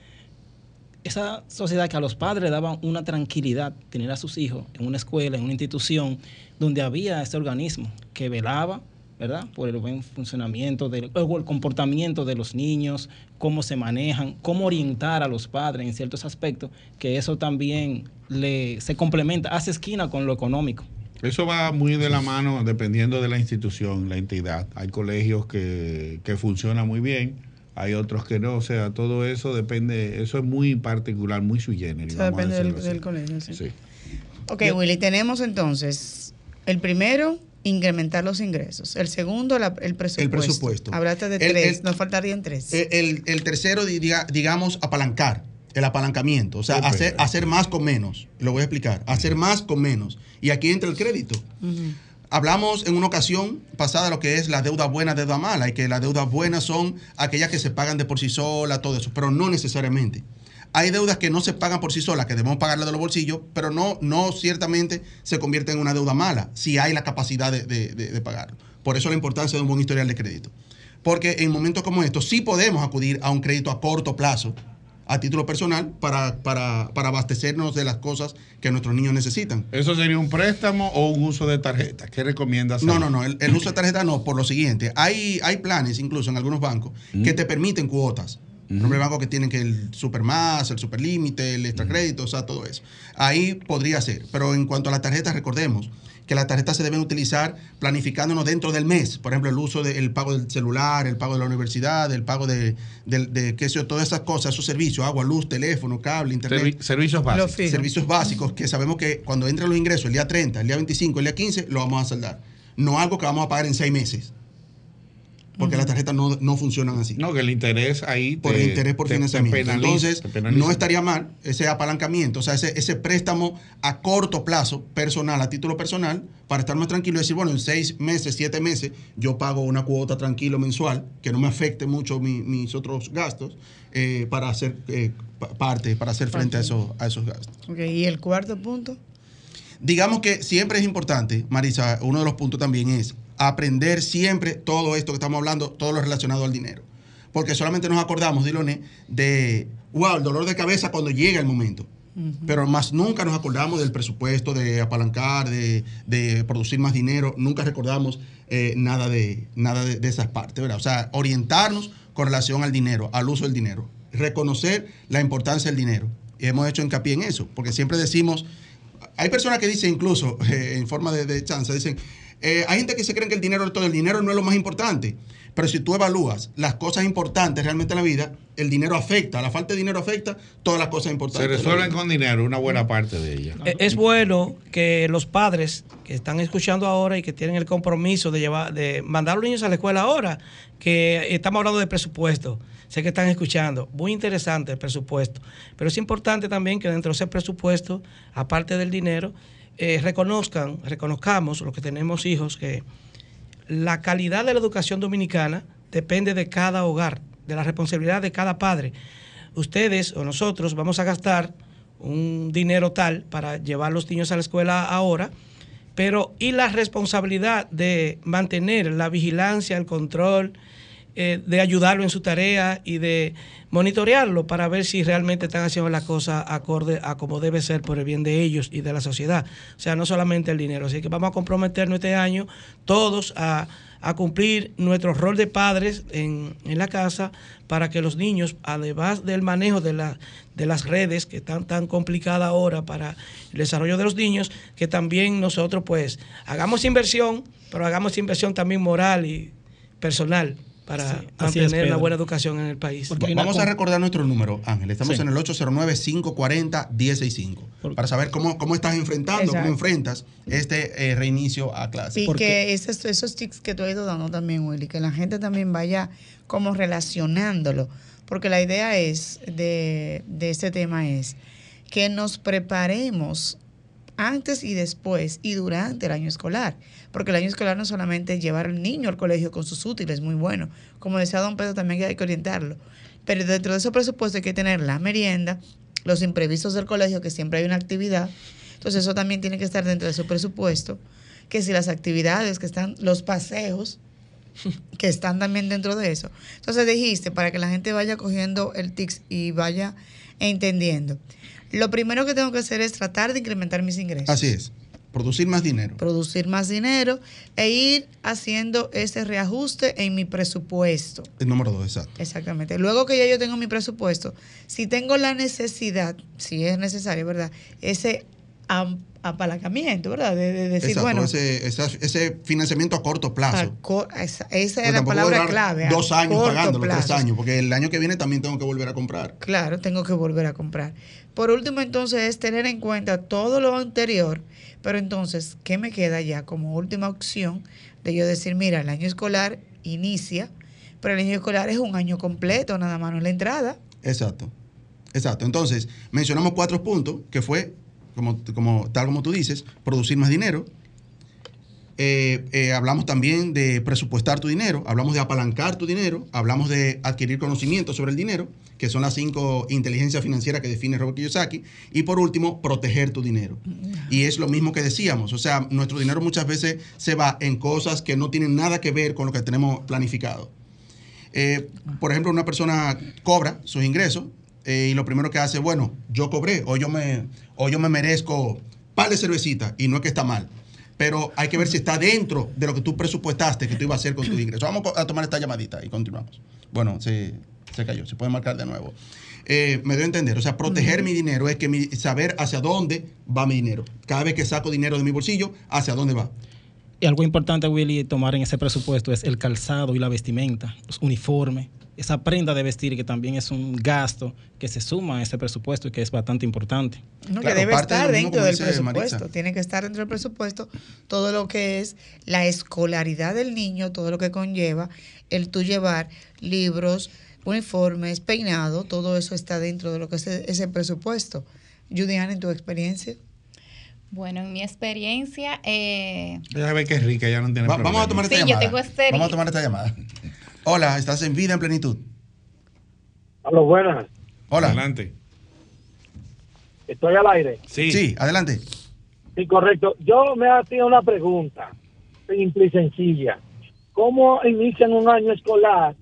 esa sociedad que a los padres daban una tranquilidad tener a sus hijos en una escuela, en una institución, donde había este organismo que velaba, ¿verdad? Por el buen funcionamiento del, o el comportamiento de los niños, cómo se manejan, cómo orientar a los padres en ciertos aspectos, que eso también le, se complementa, hace esquina con lo económico. Eso va muy de la mano dependiendo de la institución, la entidad. Hay colegios que, que funcionan muy bien, hay otros que no. O sea, todo eso depende, eso es muy particular, muy sui generis. Depende del, colegio. sí. Sí. Ok, Willy, tenemos entonces el primero, incrementar los ingresos. El segundo, la- el presupuesto. El presupuesto. Hablaste de El- tres, el- nos faltarían tres. El, el- el tercero, di- diga- digamos, apalancar, el apalancamiento. O sea, hacer, hacer más con menos. Lo voy a explicar. Hacer más con menos. Y aquí entra el crédito. Ujú. Hablamos en una ocasión pasada lo que es la deuda buena, deuda mala, y que las deudas buenas son aquellas que se pagan de por sí solas, todo eso, pero no necesariamente. Hay deudas que no se pagan por sí solas, que debemos pagarlas de los bolsillos, pero no, no ciertamente se convierte en una deuda mala si hay la capacidad de, de, de- de pagarlo. Por eso la importancia de un buen historial de crédito. Porque en momentos como estos sí podemos acudir a un crédito a corto plazo, a título personal, para, para, para abastecernos de las cosas que nuestros niños necesitan. ¿Eso sería un préstamo o un uso de tarjeta? ¿Qué recomiendas? No, no, no. El, el uso de tarjeta no, por lo siguiente. Hay, hay planes, incluso en algunos bancos, que te permiten cuotas. Por ejemplo, hay bancos que tienen que el supermás, el superlímite, el extra crédito, o sea, todo eso. Ahí podría ser. Pero en cuanto a las tarjetas, recordemos que las tarjetas se deben utilizar planificándonos dentro del mes. Por ejemplo, el uso del pago del celular, el pago de la universidad, el pago de, de, de qué sé yo, todas esas cosas, esos servicios, agua, luz, teléfono, cable, internet. Servi- servicios básicos. Servicios básicos que sabemos que cuando entran los ingresos el día 30, el día 25, el día 15, lo vamos a saldar. No algo que vamos a pagar en seis meses. Porque las tarjetas no, no funcionan así. No, que el interés ahí. por el interés por te- te financiamiento. penaliza, Entonces, no estaría mal ese apalancamiento, o sea, ese, ese préstamo a corto plazo, personal, a título personal, para estar más tranquilo y decir, bueno, en seis meses, siete meses, yo pago una cuota tranquilo mensual, que no me afecte mucho mi- mis otros gastos, eh, para hacer eh, pa- parte, para hacer frente a esos, a esos gastos. Ok, Y el cuarto punto. Digamos que siempre es importante, Marisa, uno de los puntos también es aprender siempre todo esto que estamos hablando, todo lo relacionado al dinero. Porque solamente nos acordamos, Diloné, de, wow, el dolor de cabeza cuando llega el momento. Pero más nunca nos acordamos del presupuesto, de apalancar, de, de producir más dinero. Nunca recordamos eh, nada, de, nada de, de esas partes, ¿verdad? O sea, orientarnos con relación al dinero, al uso del dinero. Reconocer la importancia del dinero. Y hemos hecho hincapié en eso, porque siempre decimos, hay personas que dicen incluso, eh, en forma de, de chance, dicen, eh, hay gente que se cree que el dinero es todo, el dinero no es lo más importante. Pero si tú evalúas las cosas importantes realmente en la vida, el dinero afecta, la falta de dinero afecta todas las cosas importantes. Se resuelven con dinero una buena parte de ellas. Eh, Es bueno que los padres que están escuchando ahora y que tienen el compromiso de llevar, de mandar a los niños a la escuela ahora, que estamos hablando de presupuesto. Sé que están escuchando. Muy interesante el presupuesto. Pero es importante también que dentro de ese presupuesto, aparte del dinero, eh, reconozcan, reconozcamos los que tenemos hijos que la calidad de la educación dominicana depende de cada hogar, de la responsabilidad de cada padre. Ustedes o nosotros vamos a gastar un dinero tal para llevar los niños a la escuela ahora, pero ¿y la responsabilidad de mantener la vigilancia, el control, eh, de ayudarlo en su tarea y de monitorearlo para ver si realmente están haciendo las cosas acorde a como debe ser por el bien de ellos y de la sociedad? O sea, no solamente el dinero. Así que vamos a comprometernos este año todos a, a cumplir nuestro rol de padres en, en la casa para que los niños, además del manejo de, la, de las redes que están tan complicadas ahora para el desarrollo de los niños, que también nosotros pues hagamos inversión, pero hagamos inversión también moral y personal para Sí, mantener la Pedro. buena educación en el país. Porque una Vamos a recordar nuestro número, Ángel. Estamos Sí. en el 809-540-165 para saber cómo, cómo estás enfrentando, Exacto. cómo enfrentas este eh, reinicio a clase. Y Porque- que esos, esos tics que tú has ido dando también, Willy, que la gente también vaya como relacionándolo. Porque la idea es de, de este tema es que nos preparemos antes y después y durante el año escolar. Porque el año escolar no solamente es llevar al niño al colegio con sus útiles, muy bueno. Como decía don Pedro, también hay que orientarlo. Pero dentro de esos presupuestos hay que tener la merienda, los imprevistos del colegio, que siempre hay una actividad. Entonces eso también tiene que estar dentro de su presupuesto. Que si las actividades que están, los paseos, que están también dentro de eso. Entonces dijiste, para que la gente vaya cogiendo el TICS y vaya entendiendo. Lo primero que tengo que hacer es tratar de incrementar mis ingresos. Así es. Producir más dinero. Producir más dinero e ir haciendo ese reajuste en mi presupuesto. El número dos, exacto. Exactamente. Luego que ya yo tengo mi presupuesto, si tengo la necesidad, si es necesario, ¿verdad? Ese am- apalancamiento, ¿verdad? De, de decir, Exacto, bueno, ese, financiamiento a corto a plazo. co- esa, es la palabra clave. Dos años pagándolo, tres años, porque el año que viene también tengo que volver a comprar. Claro, tengo que volver a comprar. Por último, entonces, es tener en cuenta todo lo anterior, pero entonces, ¿qué me queda ya como última opción de yo decir, mira, el año escolar inicia, pero el año escolar es un año completo, nada más no es la entrada? Exacto. Exacto. Entonces, mencionamos cuatro puntos, que fue, como, como, tal como tú dices, producir más dinero, Eh, eh, hablamos también de presupuestar tu dinero, hablamos de apalancar tu dinero, hablamos de adquirir conocimiento sobre el dinero, que son las cinco inteligencias financieras que define Robert Kiyosaki, y por último, proteger tu dinero. Y es lo mismo que decíamos, o sea, nuestro dinero muchas veces se va en cosas que no tienen nada que ver con lo que tenemos planificado. Eh, por ejemplo, una persona cobra sus ingresos y lo primero que hace, bueno, yo cobré o yo me, o yo me merezco par de cervecita y no es que está mal. Pero hay que ver si está dentro de lo que tú presupuestaste que tú ibas a hacer con tus ingresos. Vamos a tomar esta llamadita y continuamos. Bueno, se, se cayó, se puede marcar de nuevo. Eh, me doy a entender, o sea, proteger mi dinero es que mi- saber hacia dónde va mi dinero. Cada vez que saco dinero de mi bolsillo, hacia dónde va. Y algo importante, Willy, tomar en ese presupuesto es el calzado y la vestimenta, los uniformes, esa prenda de vestir que también es un gasto que se suma a ese presupuesto y que es bastante importante. No, Claro, que debe de estar dentro del presupuesto. Tiene que estar dentro del presupuesto todo lo que es la escolaridad del niño, todo lo que conlleva el tú llevar libros, uniformes, peinado, todo eso está dentro de lo que es ese presupuesto. Judiana, en tu experiencia. Bueno, en mi experiencia, eh, Ella ve que es rica, ya no tiene Va- problema. vamos a tomar esta Sí, yo llamada. tengo experiencia. Vamos a tomar esta llamada. Hola, estás en vida en plenitud. Hola, buenas. Hola. Adelante. Estoy al aire. Sí. Sí, adelante. Sí, correcto. Yo me hacía una pregunta simple y sencilla. ¿Cómo inician un año escolar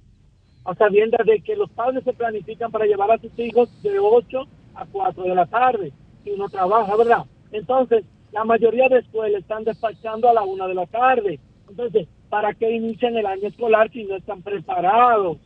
a sabiendas de que los padres se planifican para llevar a sus hijos de 8 a 4 de la tarde y uno trabaja, ¿verdad? Entonces, la mayoría de escuelas están despachando a la 1 de la tarde. Entonces, ¿para qué inician el año escolar si no están preparados?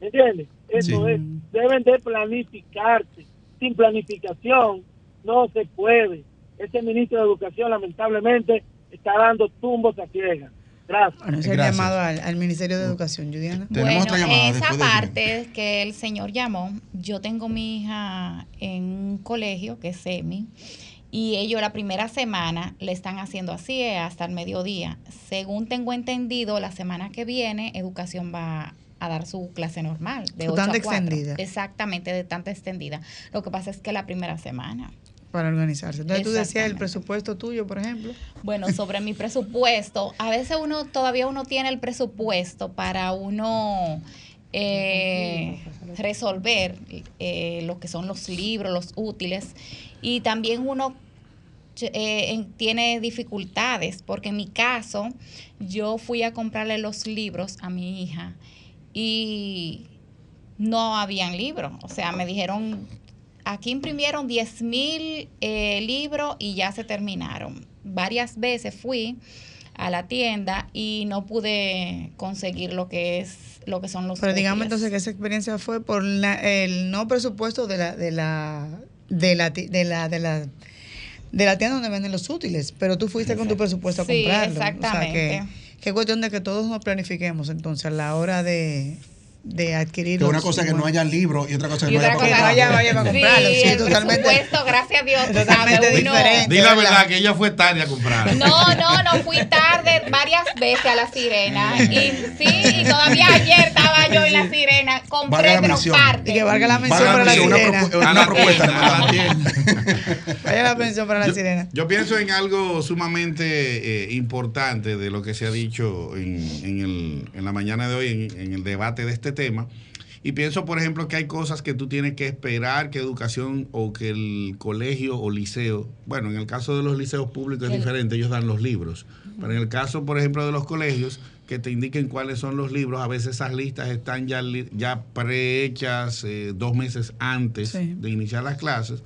¿Entiendes? Eso Sí. es, deben de planificarse. Sin planificación no se puede. Este ministro de Educación, lamentablemente, está dando tumbos a ciegas. Gracias. Bueno, ese es el Gracias. llamado al, al Ministerio de Educación. Tenemos bueno, otra llamada esa de- parte que el señor llamó, yo tengo mi hija en un colegio que es SEMI y ellos la primera semana le están haciendo así eh, hasta el mediodía. Según tengo entendido, la semana que viene educación va a dar su clase normal de Su 8 a tanda 4. extendida. Exactamente, de tanta extendida. Lo que pasa es que la primera semana. Para organizarse. Entonces tú decías el presupuesto tuyo, por ejemplo. Bueno, sobre mi presupuesto, a veces uno todavía uno tiene el presupuesto para uno eh, resolver eh, lo que son los libros, los útiles, y también uno eh, en- tiene dificultades, porque en mi caso yo fui a comprarle los libros a mi hija y no habían libros, o sea, me dijeron aquí imprimieron 10 mil eh, libros y ya se terminaron. Varias veces fui a la tienda y no pude conseguir lo que es lo que son los Pero digamos entonces que esa experiencia fue por la- el no presupuesto de la de la de la de la de la de la tienda donde venden los útiles, pero tú fuiste con tu presupuesto a Sí, comprarlo. O sea exactamente. que que cuestión de que todos nos planifiquemos entonces a la hora de, de adquirir Que una cosa es que no hayan libro y otra cosa que Y no haya otra para cosa- comprar. vaya, vaya para comprarlo. Sí, el totalmente. presupuesto, gracias a Dios, tú Totalmente sabes, uno- diferente. Di la ¿verdad? verdad que ella fue tarde a comprar. No, no, no fui tarde varias veces a la sirena. Y sí, y todavía ayer estaba yo en la sirena. Compré la pero mención. parte. Y que valga la mención para la una, sirena. propu- A una la propuesta. tienda, a la hermano. Vaya la pensión para la sirena. Yo pienso en algo sumamente eh, importante de lo que se ha dicho en, en el- en la mañana de hoy, en, en el debate de este tema. Y pienso, por ejemplo, que hay cosas que tú tienes que esperar que educación o que el colegio o liceo, bueno, en el caso de los liceos públicos es diferente, ellos dan los libros. Pero en el caso, por ejemplo, de los colegios, que te indiquen cuáles son los libros, a veces esas listas están ya, ya prehechas eh, dos meses antes Sí. de iniciar las clases.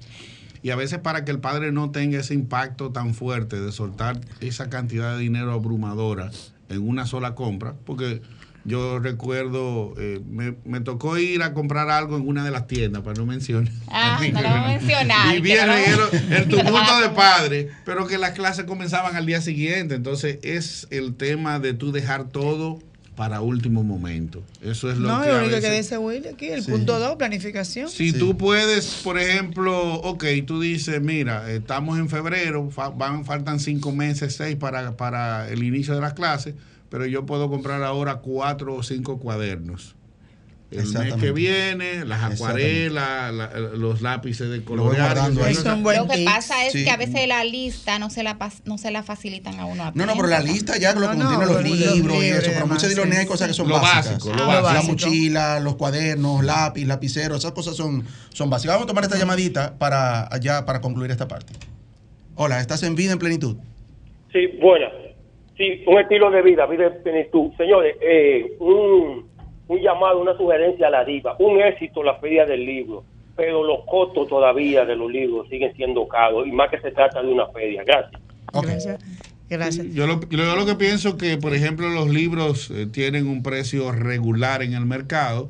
Y a veces para que el padre no tenga ese impacto tan fuerte de soltar esa cantidad de dinero abrumadora en una sola compra, porque yo recuerdo, eh, me, me tocó ir a comprar algo en una de las tiendas, para no mencionar. Ah, no lo voy a mencionar, Y no lo- el, el no tumulto lo- de padres, pero que las clases comenzaban al día siguiente. Entonces es el tema de tú dejar todo para último momento. Eso es lo No, que lo a único que dice Willy aquí, el Sí. punto 2, planificación. si Sí. tú puedes, por ejemplo, ok, tú dices, mira, estamos en febrero, fa- van, faltan cinco meses, seis para, para el inicio de las clases, pero yo puedo comprar ahora cuatro o cinco cuadernos. el mes que viene, las acuarelas, la- los lápices de colorear. guardando ahí. Eso- Lo que pasa es Sí. que a veces la lista no se la no se la facilitan a uno. a No, no, pero la lista ya lo que No, no, contiene los los libros y libros y eso, pero muchas de sí. hay cosas que son Lo básicas. básico, lo la básico. mochila, los cuadernos, lápiz, lapicero, esas cosas son, son básicas. Vamos a tomar esta llamadita para allá para concluir esta parte. Hola, ¿estás en vida en plenitud? Sí, buena. Sí, un estilo de vida, vida en plenitud. Señores, eh, un, un llamado, una sugerencia a la diva. Un éxito la feria del libro, pero los costos todavía de los libros siguen siendo caros y más que se trata de una feria. Gracias. Gracias. Gracias. Yo lo, yo lo que pienso que, por ejemplo, los libros eh, tienen un precio regular en el mercado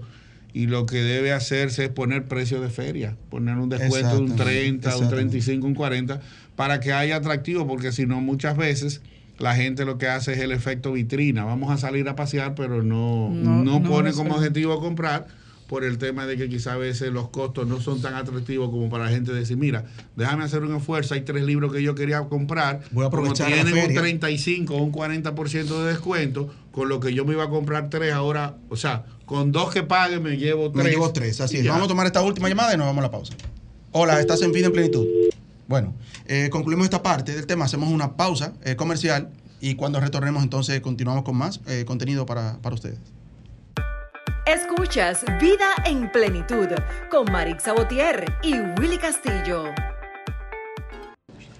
y lo que debe hacerse es poner precio de feria, poner un descuento de un Exactamente, 30, un exactamente. 35, un 40, para que haya atractivo, porque si no, muchas veces la gente lo que hace es el efecto vitrina. Vamos a salir a pasear, pero no, No, no, no pone como objetivo comprar por el tema de que quizás a veces los costos no son tan atractivos como para la gente decir, mira, déjame hacer un esfuerzo, hay tres libros que yo quería comprar, Voy a aprovechar como la tienen un feria. 35 o un 40% de descuento, con lo que yo me iba a comprar tres ahora, o sea, con dos que pague me llevo tres. Me llevo tres, así es. ya. Vamos a tomar esta última llamada y nos vamos a la pausa. Hola, ¿estás en vida en plenitud? Bueno, eh, concluimos esta parte del tema, hacemos una pausa eh, comercial y cuando retornemos entonces continuamos con más eh, contenido para, para ustedes. Escuchas Vida en Plenitud con Marix Sabotier y Willy Castillo.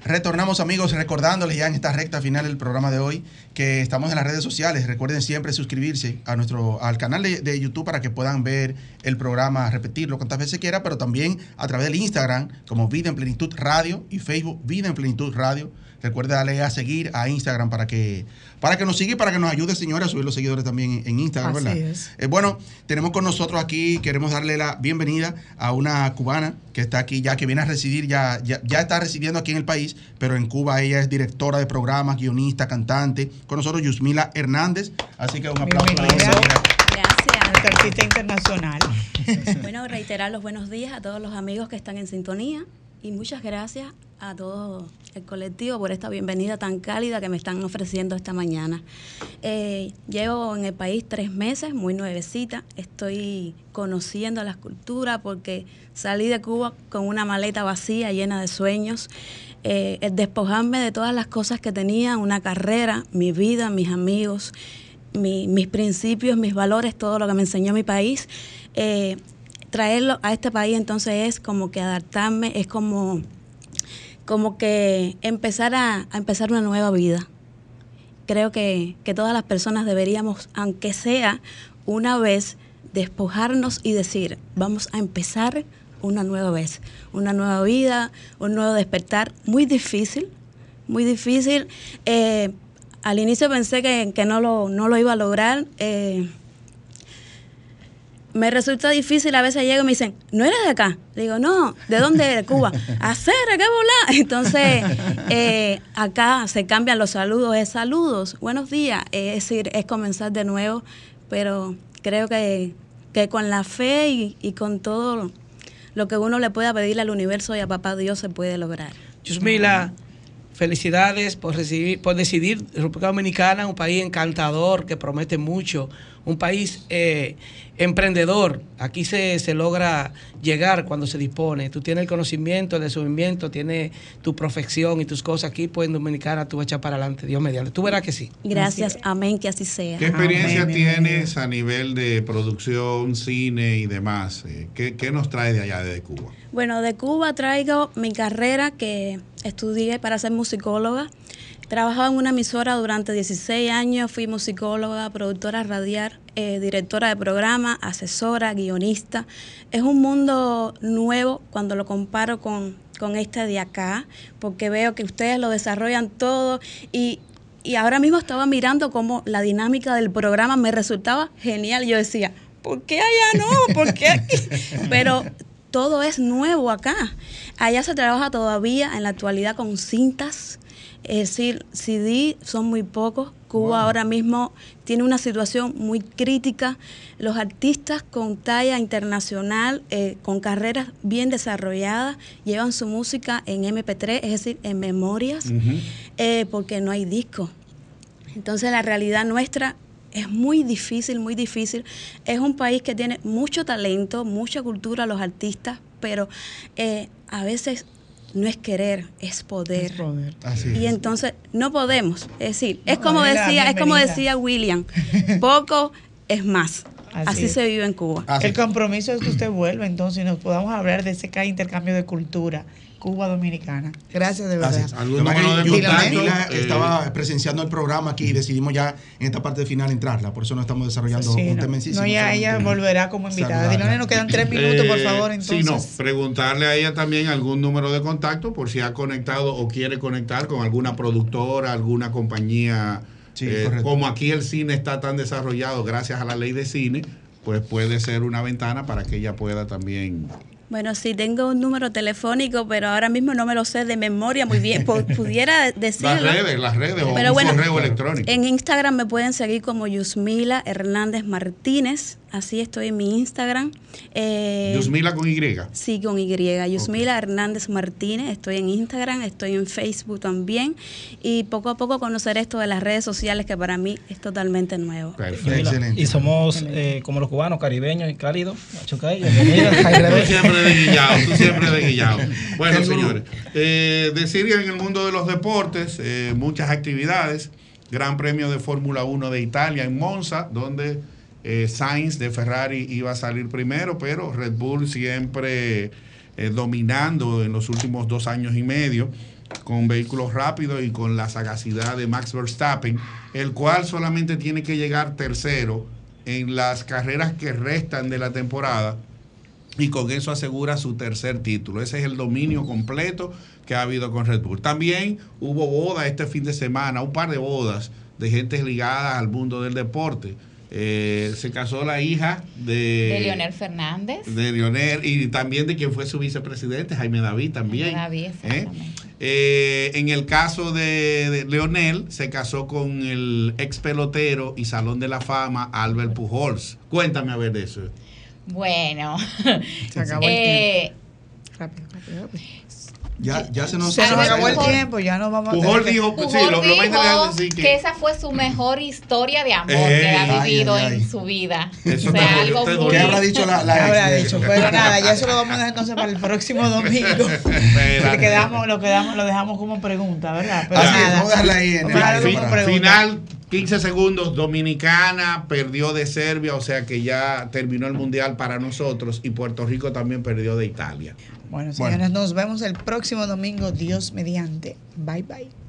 Retornamos amigos recordándoles ya en esta recta final del programa de hoy que estamos en las redes sociales. Recuerden siempre suscribirse a nuestro al canal de, YouTube para que puedan ver el programa, repetirlo cuantas veces quiera, pero también a través del Instagram como Vida en Plenitud Radio y Facebook Vida en Plenitud Radio. Recuerda darle a seguir a Instagram para que para que nos siga y para que nos ayude, señora, a subir los seguidores también en, Instagram, Así ¿verdad? es. Eh, bueno, tenemos con nosotros aquí, queremos darle la bienvenida a una cubana que está aquí ya, que viene a residir, ya, ya, ya está residiendo aquí en el país, pero en Cuba ella es directora de programas, guionista, cantante. Con nosotros Yusmila Hernández, así que un aplauso. para Bienvenida. ella. Nuestra artista internacional. Bueno, reiterar los buenos días a todos los amigos que están en sintonía y muchas gracias a todo el colectivo por esta bienvenida tan cálida que me están ofreciendo esta mañana. Eh, llevo en el país tres meses, muy nuevecita. Estoy conociendo las culturas porque salí de Cuba con una maleta vacía, llena de sueños. Eh, el despojarme de todas las cosas que tenía, una carrera, mi vida, mis amigos, mi- mis principios, mis valores, todo lo que me enseñó mi país. Eh, traerlo a este país entonces es como que adaptarme, es como, como que empezar a, empezar una nueva vida. Creo que, que todas las personas deberíamos, aunque sea una vez, despojarnos y decir, vamos a empezar una nueva vez, una nueva vida, un nuevo despertar. Muy difícil, muy difícil. Eh, al inicio pensé que, que no, lo, no lo iba a lograr. eh, me resulta difícil, a veces llego y me dicen, ¿no eres de acá? Digo, no, ¿de dónde eres? Cuba. Hacer, qué volar. Entonces, eh, acá se cambian los saludos, es saludos, buenos días, eh, es decir, es comenzar de nuevo, pero creo que, que con la fe y, y con todo lo que uno le pueda pedir al universo y a papá Dios se puede lograr. Yusmila, felicidades por, recibir, por decidir República Dominicana, un país encantador que promete mucho, un país eh, emprendedor. Aquí se, se logra llegar cuando se dispone. Tú tienes el conocimiento, el desenvolvimiento, tienes tu profesión y tus cosas aquí, pues en Dominicana tú vas a echar para adelante, Dios mediante. Tú verás que sí. Gracias, amén, que así sea. ¿Qué experiencia tienes a nivel de producción, cine y demás? Eh, ¿Qué, qué nos trae de allá, de Cuba? Bueno, de Cuba traigo mi carrera que estudié para ser musicóloga. Trabajaba en una emisora durante 16 años, fui musicóloga, productora radial, eh, directora de programa, asesora, guionista. Es un mundo nuevo cuando lo comparo con, con este de acá, porque veo que ustedes lo desarrollan todo y, y ahora mismo estaba mirando cómo la dinámica del programa me resultaba genial. Yo decía, ¿por qué allá no? ¿Por qué aquí? Pero todo es nuevo acá. Allá se trabaja todavía en la actualidad con cintas. Es decir, CD son muy pocos. Cuba ahora mismo tiene una situación muy crítica. Los artistas con talla internacional, eh, con carreras bien desarrolladas, llevan su música en MP3, es decir, en memorias, eh, porque no hay disco. Entonces la realidad nuestra es muy difícil, muy difícil. Es un país que tiene mucho talento, mucha cultura, los artistas, pero eh, a veces no es querer, es poder. Así Y es. entonces no podemos. Es decir, es como decía, es como decía William, poco es más. Así se vive en Cuba. El compromiso es que usted vuelva entonces y nos podamos hablar de ese ca- intercambio de cultura Cuba Dominicana. Gracias de verdad. Gracias. ¿Algún Lo que pasa número es que de yo? Camila, Eh, estaba presenciando el programa aquí y decidimos ya en esta parte final entrarla. Por eso no estamos desarrollando Sí, un no, tema en sí, no, sino ella, volverá como invitada. Dilone, nos quedan tres minutos, por Eh, favor, Sí, no, entonces. preguntarle a ella también algún número de contacto por si ha conectado o quiere conectar con alguna productora, alguna compañía. Sí, Eh, como aquí el cine está tan desarrollado gracias a la ley de cine, pues puede ser una ventana para que ella pueda también. Bueno, sí, tengo un número telefónico, pero ahora mismo no me lo sé de memoria muy bien. Pu- Pudiera decirlo. Las redes, las redes o Pero un bueno, correo electrónico. En Instagram me pueden seguir como Yusmila Hernández Martínez. Así estoy en mi Instagram. Eh, Yusmila con Y. Sí, con Y. Yusmila Hernández Martínez. Estoy en Instagram, estoy en Facebook también. Y poco a poco conocer esto de las redes sociales que para mí es totalmente nuevo. Mira, Y somos eh, como los cubanos, caribeños y cálidos. Machucay, Tú siempre de guillado, tú siempre de guillado. Bueno, señores, eh, decir que en el mundo de los deportes, eh, muchas actividades. Gran Premio de Fórmula 1 de Italia en Monza, donde eh, Sainz de Ferrari iba a salir primero, pero Red Bull siempre eh, dominando en los últimos dos años y medio con vehículos rápidos y con la sagacidad de Max Verstappen, el cual solamente tiene que llegar tercero en las carreras que restan de la temporada y con eso asegura su tercer título. Ese es el dominio completo que ha habido con Red Bull. También hubo boda este fin de semana, un par de bodas de gente ligada al mundo del deporte. Eh, se casó la hija de, de Leonel Fernández. de Leonel y también de quien fue su vicepresidente, Jaime David también. Jaime David, ¿eh? Eh, en el caso de, de Leonel, se casó con el ex pelotero y Salón de la Fama, Albert Pujols. Cuéntame a ver de eso. Bueno, Se acabó el eh, Rápido, rápido, rápido. Ya, ya se nos Se nos acabó el tiempo, ya no vamos a Pujol tener que- dijo, Pujol sí, lo, lo más dijo interesante es decir que, que, esa fue su mejor historia de amor Eh, que ha vivido ay, ay. en su vida. Eso o sea, algo muy... ¿Qué habrá dicho la, la ¿Qué ex habrá dicho? Pero nada, ya eso lo vamos a dejar entonces para el próximo domingo. Le quedamos, lo, quedamos, lo dejamos como pregunta, ¿verdad? Pero Así es, nada. vamos a dejarla ahí en el a pregunta. Final, 15 segundos, Dominicana perdió de Serbia, o sea que ya terminó el Mundial para nosotros y Puerto Rico también perdió de Italia. Bueno, señores, nos vemos el próximo domingo, Dios mediante. Bye, bye.